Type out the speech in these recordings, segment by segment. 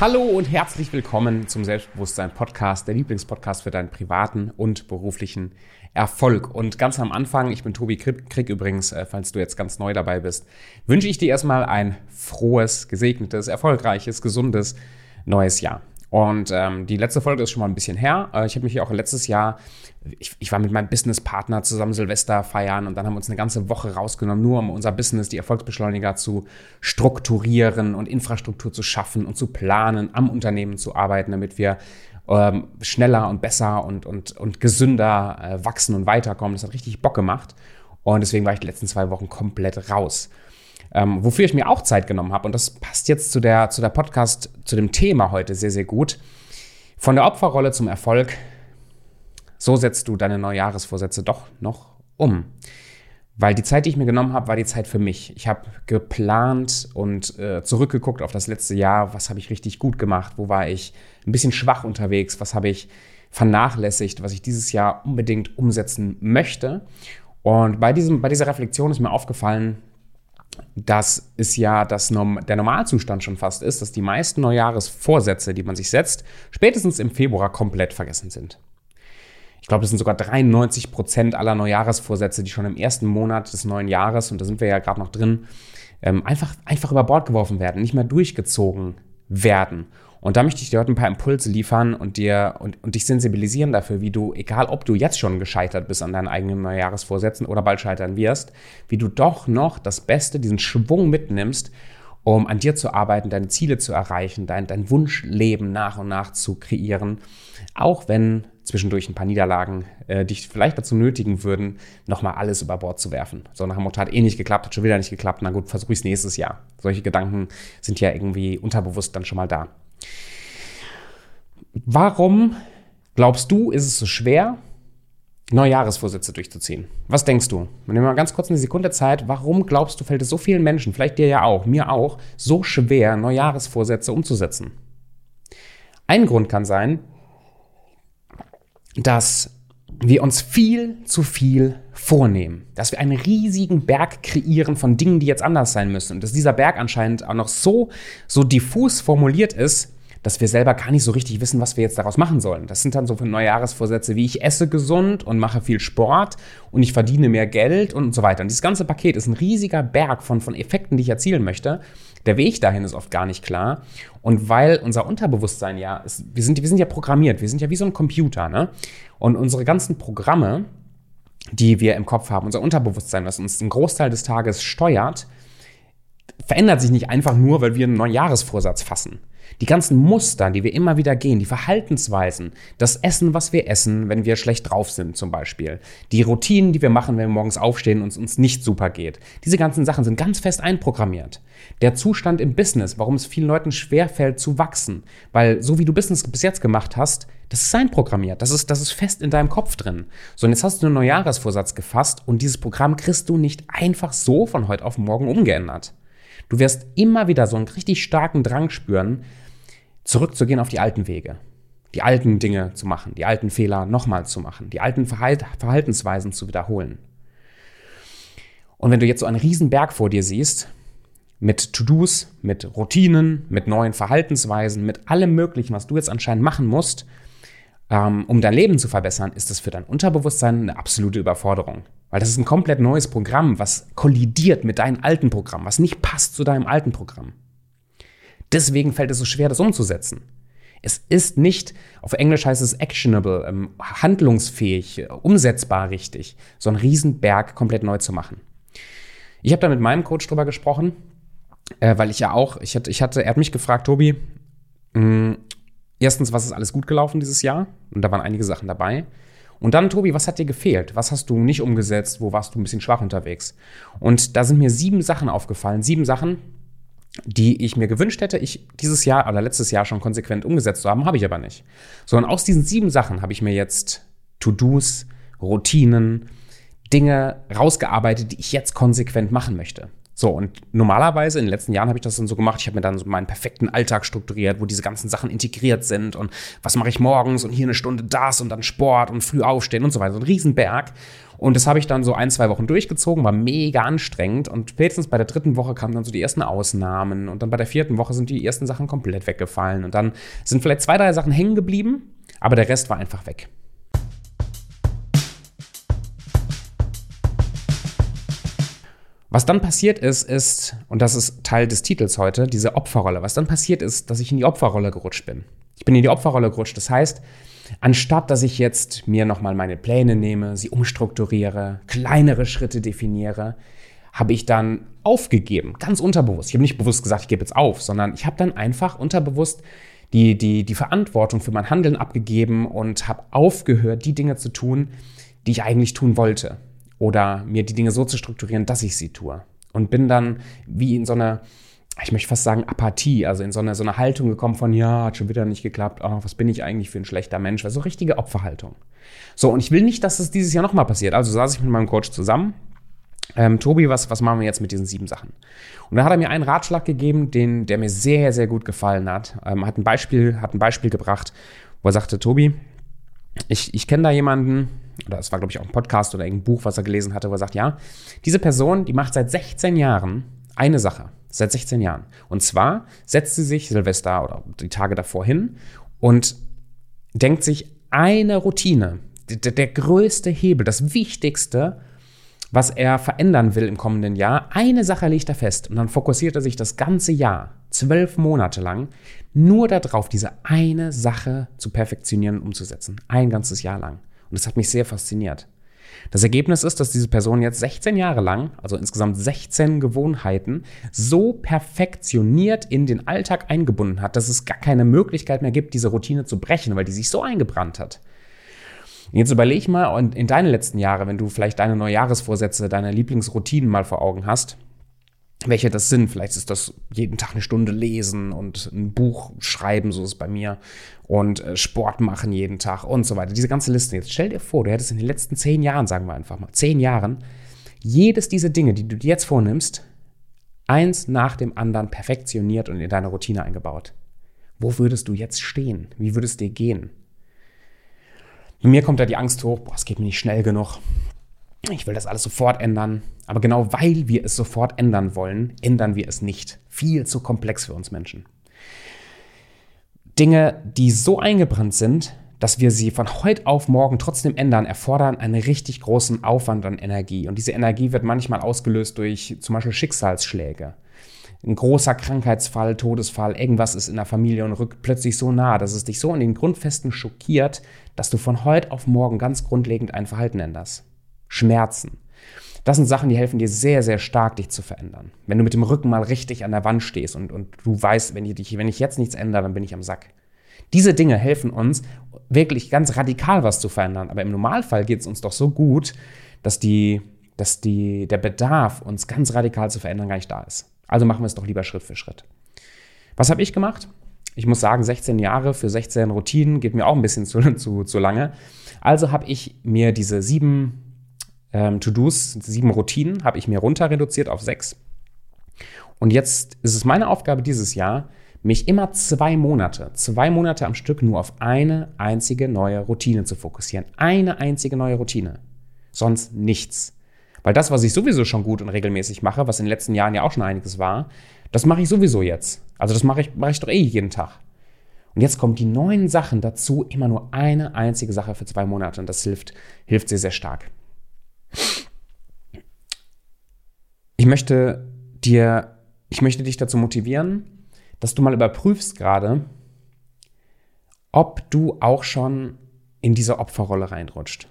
Hallo und herzlich willkommen zum Selbstbewusstsein Podcast, der Lieblingspodcast für deinen privaten und beruflichen Erfolg. Und ganz am Anfang, ich bin Tobi Krieg übrigens, äh, falls du jetzt ganz neu dabei bist, wünsche ich dir erstmal ein frohes, gesegnetes, erfolgreiches, gesundes neues Jahr. Und ähm, die letzte Folge ist schon mal ein bisschen her. Äh, ich habe mich auch letztes Jahr, ich, ich war mit meinem Businesspartner zusammen Silvester feiern und dann haben wir uns eine ganze Woche rausgenommen, nur um unser Business, die Erfolgsbeschleuniger zu strukturieren und Infrastruktur zu schaffen und zu planen, am Unternehmen zu arbeiten, damit wir ähm, schneller und besser und, und, und gesünder äh, wachsen und weiterkommen. Das hat richtig Bock gemacht. Und deswegen war ich die letzten zwei Wochen komplett raus. Ähm, wofür ich mir auch Zeit genommen habe, und das passt jetzt zu der, zu der Podcast, zu dem Thema heute sehr, sehr gut. Von der Opferrolle zum Erfolg, so setzt du deine Neujahresvorsätze doch noch um. Weil die Zeit, die ich mir genommen habe, war die Zeit für mich. Ich habe geplant und äh, zurückgeguckt auf das letzte Jahr. Was habe ich richtig gut gemacht? Wo war ich ein bisschen schwach unterwegs? Was habe ich vernachlässigt, was ich dieses Jahr unbedingt umsetzen möchte? Und bei, diesem, bei dieser Reflexion ist mir aufgefallen, dass es ja das, der Normalzustand schon fast ist, dass die meisten Neujahresvorsätze, die man sich setzt, spätestens im Februar komplett vergessen sind. Ich glaube, das sind sogar 93 Prozent aller Neujahresvorsätze, die schon im ersten Monat des neuen Jahres, und da sind wir ja gerade noch drin, ähm, einfach, einfach über Bord geworfen werden, nicht mehr durchgezogen werden. Und da möchte ich dir heute ein paar Impulse liefern und dir und, und dich sensibilisieren dafür, wie du, egal ob du jetzt schon gescheitert bist an deinen eigenen Neujahresvorsätzen oder bald scheitern wirst, wie du doch noch das Beste, diesen Schwung mitnimmst, um an dir zu arbeiten, deine Ziele zu erreichen, dein, dein Wunschleben nach und nach zu kreieren, auch wenn zwischendurch ein paar Niederlagen äh, dich vielleicht dazu nötigen würden, nochmal alles über Bord zu werfen. So nach dem Motto, hat eh nicht geklappt, hat schon wieder nicht geklappt, na gut, versuche ich es nächstes Jahr. Solche Gedanken sind ja irgendwie unterbewusst dann schon mal da. Warum glaubst du, ist es so schwer, Neujahresvorsätze durchzuziehen? Was denkst du? Wir nehmen mal ganz kurz eine Sekunde Zeit. Warum glaubst du, fällt es so vielen Menschen, vielleicht dir ja auch, mir auch, so schwer, Neujahresvorsätze umzusetzen? Ein Grund kann sein, dass wir uns viel zu viel vornehmen, dass wir einen riesigen Berg kreieren von Dingen, die jetzt anders sein müssen und dass dieser Berg anscheinend auch noch so so diffus formuliert ist, dass wir selber gar nicht so richtig wissen, was wir jetzt daraus machen sollen. Das sind dann so Neujahresvorsätze wie ich esse gesund und mache viel Sport und ich verdiene mehr Geld und so weiter. Und dieses ganze Paket ist ein riesiger Berg von, von Effekten, die ich erzielen möchte. Der Weg dahin ist oft gar nicht klar. Und weil unser Unterbewusstsein ja, ist, wir, sind, wir sind ja programmiert, wir sind ja wie so ein Computer, ne? Und unsere ganzen Programme, die wir im Kopf haben, unser Unterbewusstsein, was uns den Großteil des Tages steuert, verändert sich nicht einfach nur, weil wir einen neuen Jahresvorsatz fassen. Die ganzen Muster, die wir immer wieder gehen, die Verhaltensweisen, das Essen, was wir essen, wenn wir schlecht drauf sind zum Beispiel, die Routinen, die wir machen, wenn wir morgens aufstehen und es uns nicht super geht, diese ganzen Sachen sind ganz fest einprogrammiert. Der Zustand im Business, warum es vielen Leuten schwerfällt zu wachsen, weil so wie du Business bis jetzt gemacht hast, das ist einprogrammiert, das ist, das ist fest in deinem Kopf drin. So, und jetzt hast du einen Neujahresvorsatz gefasst und dieses Programm kriegst du nicht einfach so von heute auf morgen umgeändert. Du wirst immer wieder so einen richtig starken Drang spüren, zurückzugehen auf die alten Wege. Die alten Dinge zu machen, die alten Fehler nochmal zu machen, die alten Verhaltensweisen zu wiederholen. Und wenn du jetzt so einen riesen Berg vor dir siehst, mit To-Dos, mit Routinen, mit neuen Verhaltensweisen, mit allem Möglichen, was du jetzt anscheinend machen musst, um dein Leben zu verbessern, ist das für dein Unterbewusstsein eine absolute Überforderung. Weil das ist ein komplett neues Programm, was kollidiert mit deinem alten Programm, was nicht passt zu deinem alten Programm. Deswegen fällt es so schwer, das umzusetzen. Es ist nicht, auf Englisch heißt es actionable, ähm, handlungsfähig, umsetzbar richtig, so einen Riesenberg komplett neu zu machen. Ich habe da mit meinem Coach drüber gesprochen, äh, weil ich ja auch, ich hatte, ich hatte, er hat mich gefragt, Tobi, mm, erstens, was ist alles gut gelaufen dieses Jahr? Und da waren einige Sachen dabei. Und dann, Tobi, was hat dir gefehlt? Was hast du nicht umgesetzt? Wo warst du ein bisschen schwach unterwegs? Und da sind mir sieben Sachen aufgefallen. Sieben Sachen, die ich mir gewünscht hätte, ich dieses Jahr oder letztes Jahr schon konsequent umgesetzt zu haben, habe ich aber nicht. Sondern aus diesen sieben Sachen habe ich mir jetzt To-Dos, Routinen, Dinge rausgearbeitet, die ich jetzt konsequent machen möchte. So, und normalerweise in den letzten Jahren habe ich das dann so gemacht, ich habe mir dann so meinen perfekten Alltag strukturiert, wo diese ganzen Sachen integriert sind und was mache ich morgens und hier eine Stunde das und dann Sport und früh aufstehen und so weiter. So ein Riesenberg. Und das habe ich dann so ein, zwei Wochen durchgezogen, war mega anstrengend. Und spätestens bei der dritten Woche kamen dann so die ersten Ausnahmen. Und dann bei der vierten Woche sind die ersten Sachen komplett weggefallen. Und dann sind vielleicht zwei, drei Sachen hängen geblieben, aber der Rest war einfach weg. Was dann passiert ist, ist, und das ist Teil des Titels heute, diese Opferrolle. Was dann passiert ist, dass ich in die Opferrolle gerutscht bin. Ich bin in die Opferrolle gerutscht. Das heißt, anstatt dass ich jetzt mir nochmal meine Pläne nehme, sie umstrukturiere, kleinere Schritte definiere, habe ich dann aufgegeben, ganz unterbewusst. Ich habe nicht bewusst gesagt, ich gebe jetzt auf, sondern ich habe dann einfach unterbewusst die, die, die Verantwortung für mein Handeln abgegeben und habe aufgehört, die Dinge zu tun, die ich eigentlich tun wollte oder mir die Dinge so zu strukturieren, dass ich sie tue. Und bin dann wie in so einer, ich möchte fast sagen, Apathie, also in so eine, so eine Haltung gekommen von, ja, hat schon wieder nicht geklappt, oh, was bin ich eigentlich für ein schlechter Mensch, also richtige Opferhaltung. So, und ich will nicht, dass es dieses Jahr nochmal passiert. Also saß ich mit meinem Coach zusammen. Ähm, Tobi, was, was machen wir jetzt mit diesen sieben Sachen? Und dann hat er mir einen Ratschlag gegeben, den, der mir sehr, sehr gut gefallen hat. Ähm, hat, ein Beispiel, hat ein Beispiel gebracht, wo er sagte, Tobi, ich, ich kenne da jemanden, oder es war, glaube ich, auch ein Podcast oder ein Buch, was er gelesen hatte, wo er sagt, ja, diese Person, die macht seit 16 Jahren eine Sache. Seit 16 Jahren. Und zwar setzt sie sich Silvester oder die Tage davor hin und denkt sich eine Routine, der, der größte Hebel, das Wichtigste, was er verändern will im kommenden Jahr. Eine Sache legt er fest und dann fokussiert er sich das ganze Jahr, zwölf Monate lang, nur darauf, diese eine Sache zu perfektionieren und umzusetzen. Ein ganzes Jahr lang. Und das hat mich sehr fasziniert. Das Ergebnis ist, dass diese Person jetzt 16 Jahre lang, also insgesamt 16 Gewohnheiten, so perfektioniert in den Alltag eingebunden hat, dass es gar keine Möglichkeit mehr gibt, diese Routine zu brechen, weil die sich so eingebrannt hat. Jetzt überleg mal in deine letzten Jahre, wenn du vielleicht deine Neujahresvorsätze, deine Lieblingsroutinen mal vor Augen hast, welche das sind. Vielleicht ist das jeden Tag eine Stunde lesen und ein Buch schreiben, so ist es bei mir, und äh, Sport machen jeden Tag und so weiter. Diese ganze Liste. Jetzt stell dir vor, du hättest in den letzten zehn Jahren, sagen wir einfach mal, zehn Jahren, jedes dieser Dinge, die du dir jetzt vornimmst, eins nach dem anderen perfektioniert und in deine Routine eingebaut. Wo würdest du jetzt stehen? Wie würde es dir gehen? Bei mir kommt da die Angst hoch, boah, es geht mir nicht schnell genug ich will das alles sofort ändern. Aber genau weil wir es sofort ändern wollen, ändern wir es nicht. Viel zu komplex für uns Menschen. Dinge, die so eingebrannt sind, dass wir sie von heute auf morgen trotzdem ändern, erfordern einen richtig großen Aufwand an Energie. Und diese Energie wird manchmal ausgelöst durch zum Beispiel Schicksalsschläge. Ein großer Krankheitsfall, Todesfall, irgendwas ist in der Familie und rückt plötzlich so nah, dass es dich so in den Grundfesten schockiert, dass du von heute auf morgen ganz grundlegend ein Verhalten änderst. Schmerzen. Das sind Sachen, die helfen dir sehr, sehr stark, dich zu verändern. Wenn du mit dem Rücken mal richtig an der Wand stehst und, und du weißt, wenn ich, wenn ich jetzt nichts ändere, dann bin ich am Sack. Diese Dinge helfen uns, wirklich ganz radikal was zu verändern. Aber im Normalfall geht es uns doch so gut, dass, die, dass die, der Bedarf, uns ganz radikal zu verändern, gar nicht da ist. Also machen wir es doch lieber Schritt für Schritt. Was habe ich gemacht? Ich muss sagen, 16 Jahre für 16 Routinen geht mir auch ein bisschen zu, zu, zu lange. Also habe ich mir diese sieben ähm, To-Dos, sieben Routinen, habe ich mir runter reduziert auf sechs. Und jetzt ist es meine Aufgabe dieses Jahr, mich immer zwei Monate, zwei Monate am Stück nur auf eine einzige neue Routine zu fokussieren. Eine einzige neue Routine. Sonst nichts. Weil das, was ich sowieso schon gut und regelmäßig mache, was in den letzten Jahren ja auch schon einiges war, das mache ich sowieso jetzt. Also das mache ich, mache ich doch eh jeden Tag. Und jetzt kommen die neuen Sachen dazu, immer nur eine einzige Sache für zwei Monate. Und das hilft, hilft sehr, sehr stark. Ich möchte dir, ich möchte dich dazu motivieren, dass du mal überprüfst gerade, ob du auch schon in diese Opferrolle reinrutscht.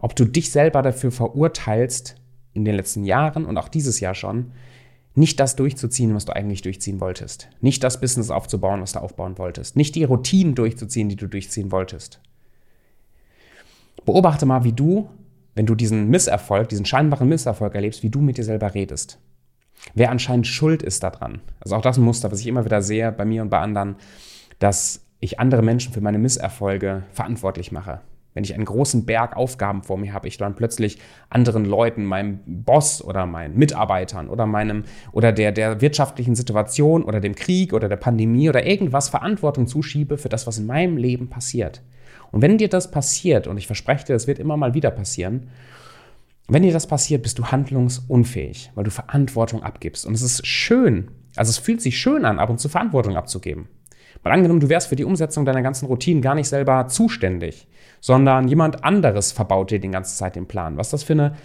Ob du dich selber dafür verurteilst, in den letzten Jahren und auch dieses Jahr schon, nicht das durchzuziehen, was du eigentlich durchziehen wolltest. Nicht das Business aufzubauen, was du aufbauen wolltest. Nicht die Routinen durchzuziehen, die du durchziehen wolltest. Beobachte mal, wie du wenn du diesen Misserfolg, diesen scheinbaren Misserfolg erlebst, wie du mit dir selber redest. Wer anscheinend schuld ist daran. Also auch das ein Muster, was ich immer wieder sehe bei mir und bei anderen, dass ich andere Menschen für meine Misserfolge verantwortlich mache. wenn ich einen großen Berg Aufgaben vor mir habe, ich dann plötzlich anderen Leuten, meinem Boss oder meinen Mitarbeitern oder meinem oder der, der wirtschaftlichen Situation oder dem Krieg oder der Pandemie oder irgendwas Verantwortung zuschiebe für das, was in meinem Leben passiert. Und wenn dir das passiert, und ich verspreche dir, das wird immer mal wieder passieren, wenn dir das passiert, bist du handlungsunfähig, weil du Verantwortung abgibst. Und es ist schön, also es fühlt sich schön an, ab und zu Verantwortung abzugeben. Mal angenommen, du wärst für die Umsetzung deiner ganzen Routinen gar nicht selber zuständig, sondern jemand anderes verbaut dir die ganze Zeit den Plan. Was das für, eine,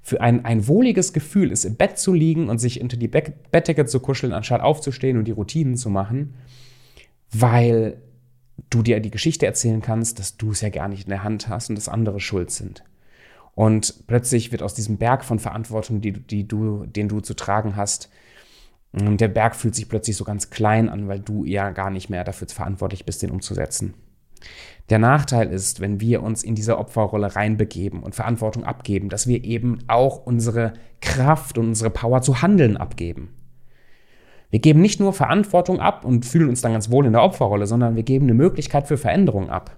für ein, ein wohliges Gefühl ist, im Bett zu liegen und sich unter die Bettdecke zu kuscheln, anstatt aufzustehen und die Routinen zu machen, weil du dir die Geschichte erzählen kannst, dass du es ja gar nicht in der Hand hast und dass andere schuld sind. Und plötzlich wird aus diesem Berg von Verantwortung, die, die du, den du zu tragen hast, mm, der Berg fühlt sich plötzlich so ganz klein an, weil du ja gar nicht mehr dafür verantwortlich bist, den umzusetzen. Der Nachteil ist, wenn wir uns in diese Opferrolle reinbegeben und Verantwortung abgeben, dass wir eben auch unsere Kraft und unsere Power zu handeln abgeben. Wir geben nicht nur Verantwortung ab und fühlen uns dann ganz wohl in der Opferrolle, sondern wir geben eine Möglichkeit für Veränderung ab.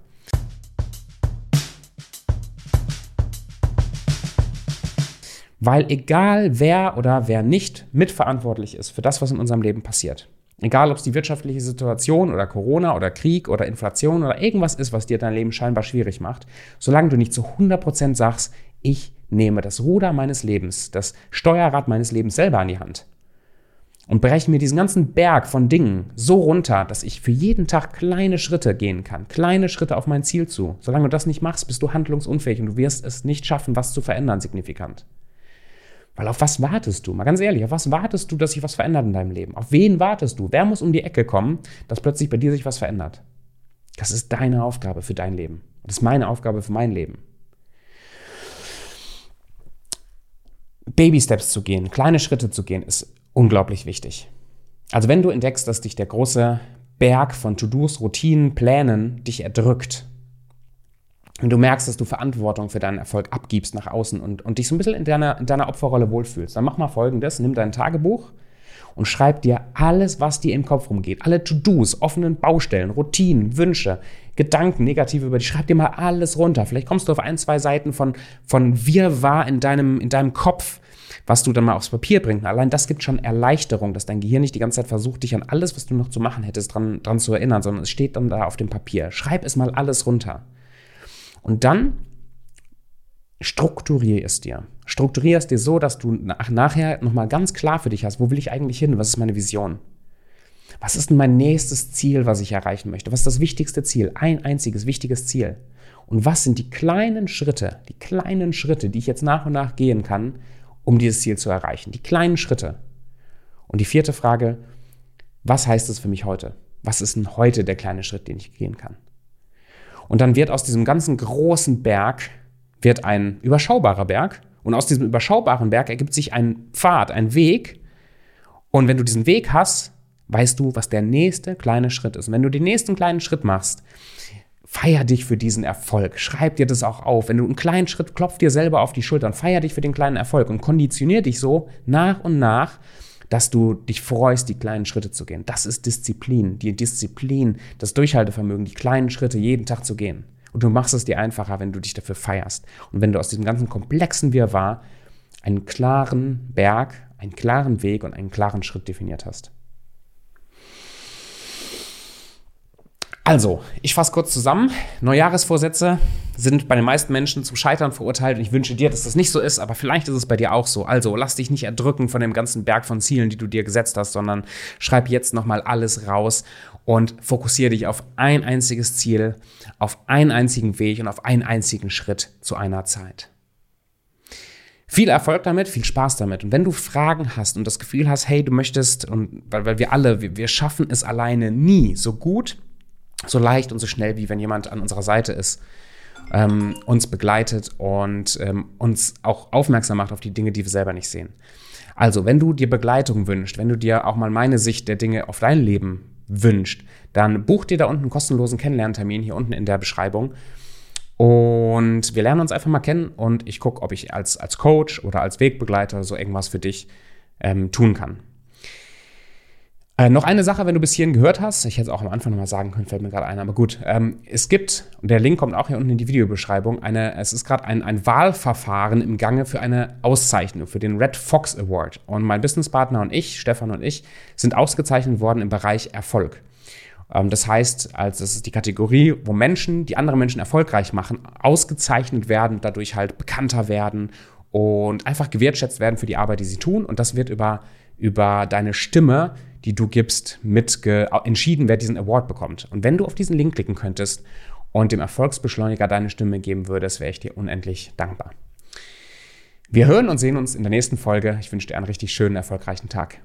Weil egal wer oder wer nicht mitverantwortlich ist für das, was in unserem Leben passiert, egal ob es die wirtschaftliche Situation oder Corona oder Krieg oder Inflation oder irgendwas ist, was dir dein Leben scheinbar schwierig macht, solange du nicht zu 100% sagst, ich nehme das Ruder meines Lebens, das Steuerrad meines Lebens selber an die Hand und breche mir diesen ganzen Berg von Dingen so runter, dass ich für jeden Tag kleine Schritte gehen kann, kleine Schritte auf mein Ziel zu. Solange du das nicht machst, bist du handlungsunfähig und du wirst es nicht schaffen, was zu verändern signifikant. Weil auf was wartest du? Mal ganz ehrlich, auf was wartest du, dass sich was verändert in deinem Leben? Auf wen wartest du? Wer muss um die Ecke kommen, dass plötzlich bei dir sich was verändert? Das ist deine Aufgabe für dein Leben. Das ist meine Aufgabe für mein Leben. Baby-Steps zu gehen, kleine Schritte zu gehen, ist unglaublich wichtig. Also wenn du entdeckst, dass dich der große Berg von To-Dos, Routinen, Plänen dich erdrückt, wenn du merkst, dass du Verantwortung für deinen Erfolg abgibst nach außen und, und dich so ein bisschen in deiner, in deiner Opferrolle wohlfühlst, dann mach mal folgendes, nimm dein Tagebuch und schreib dir alles, was dir im Kopf rumgeht, alle To-Dos, offenen Baustellen, Routinen, Wünsche, Gedanken, negative über die, schreib dir mal alles runter. Vielleicht kommst du auf ein, zwei Seiten von, von Wirrwarr in deinem, in deinem Kopf, was du dann mal aufs Papier bringst. Allein das gibt schon Erleichterung, dass dein Gehirn nicht die ganze Zeit versucht, dich an alles, was du noch zu machen hättest, dran, dran zu erinnern, sondern es steht dann da auf dem Papier. Schreib es mal alles runter. Und dann strukturiere es dir. Strukturiere es dir so, dass du nach, nachher nochmal ganz klar für dich hast, wo will ich eigentlich hin? Was ist meine Vision? Was ist denn mein nächstes Ziel, was ich erreichen möchte? Was ist das wichtigste Ziel? Ein einziges wichtiges Ziel. Und was sind die kleinen Schritte, die kleinen Schritte, die ich jetzt nach und nach gehen kann, um dieses Ziel zu erreichen? Die kleinen Schritte. Und die vierte Frage, was heißt es für mich heute? Was ist denn heute der kleine Schritt, den ich gehen kann? Und dann wird aus diesem ganzen großen Berg wird ein überschaubarer Berg. Und aus diesem überschaubaren Berg ergibt sich ein Pfad, ein Weg. Und wenn du diesen Weg hast, weißt du, was der nächste kleine Schritt ist. Und wenn du den nächsten kleinen Schritt machst, feier dich für diesen Erfolg. Schreib dir das auch auf. Wenn du einen kleinen Schritt, klopf dir selber auf die Schultern, feier dich für den kleinen Erfolg und konditionier dich so nach und nach dass du dich freust, die kleinen Schritte zu gehen. Das ist Disziplin, die Disziplin, das Durchhaltevermögen, die kleinen Schritte jeden Tag zu gehen. Und du machst es dir einfacher, wenn du dich dafür feierst. Und wenn du aus diesem ganzen komplexen Wirrwarr einen klaren Berg, einen klaren Weg und einen klaren Schritt definiert hast. Also, ich fasse kurz zusammen. Neujahresvorsätze sind bei den meisten Menschen zum Scheitern verurteilt und ich wünsche dir, dass das nicht so ist, aber vielleicht ist es bei dir auch so. Also, lass dich nicht erdrücken von dem ganzen Berg von Zielen, die du dir gesetzt hast, sondern schreib jetzt nochmal alles raus und fokussiere dich auf ein einziges Ziel, auf einen einzigen Weg und auf einen einzigen Schritt zu einer Zeit. Viel Erfolg damit, viel Spaß damit. Und wenn du Fragen hast und das Gefühl hast, hey, du möchtest, und weil, weil wir alle, wir, wir schaffen es alleine nie so gut, so leicht und so schnell, wie wenn jemand an unserer Seite ist, ähm, uns begleitet und ähm, uns auch aufmerksam macht auf die Dinge, die wir selber nicht sehen. Also, wenn du dir Begleitung wünschst, wenn du dir auch mal meine Sicht der Dinge auf dein Leben wünscht, dann buch dir da unten einen kostenlosen Kennenlerntermin hier unten in der Beschreibung. Und wir lernen uns einfach mal kennen und ich gucke, ob ich als, als Coach oder als Wegbegleiter so irgendwas für dich ähm, tun kann. Äh, noch eine Sache, wenn du bis hierhin gehört hast, ich hätte es auch am Anfang nochmal sagen können, fällt mir gerade ein, aber gut. Ähm, es gibt, und der Link kommt auch hier unten in die Videobeschreibung, eine, es ist gerade ein, ein Wahlverfahren im Gange für eine Auszeichnung, für den Red Fox Award. Und mein Businesspartner und ich, Stefan und ich, sind ausgezeichnet worden im Bereich Erfolg. Ähm, das heißt, als das ist die Kategorie, wo Menschen, die andere Menschen erfolgreich machen, ausgezeichnet werden, dadurch halt bekannter werden und einfach gewertschätzt werden für die Arbeit, die sie tun. Und das wird über, über deine Stimme die du gibst, mit entschieden, wer diesen Award bekommt. Und wenn du auf diesen Link klicken könntest und dem Erfolgsbeschleuniger deine Stimme geben würdest, wäre ich dir unendlich dankbar. Wir hören und sehen uns in der nächsten Folge. Ich wünsche dir einen richtig schönen, erfolgreichen Tag.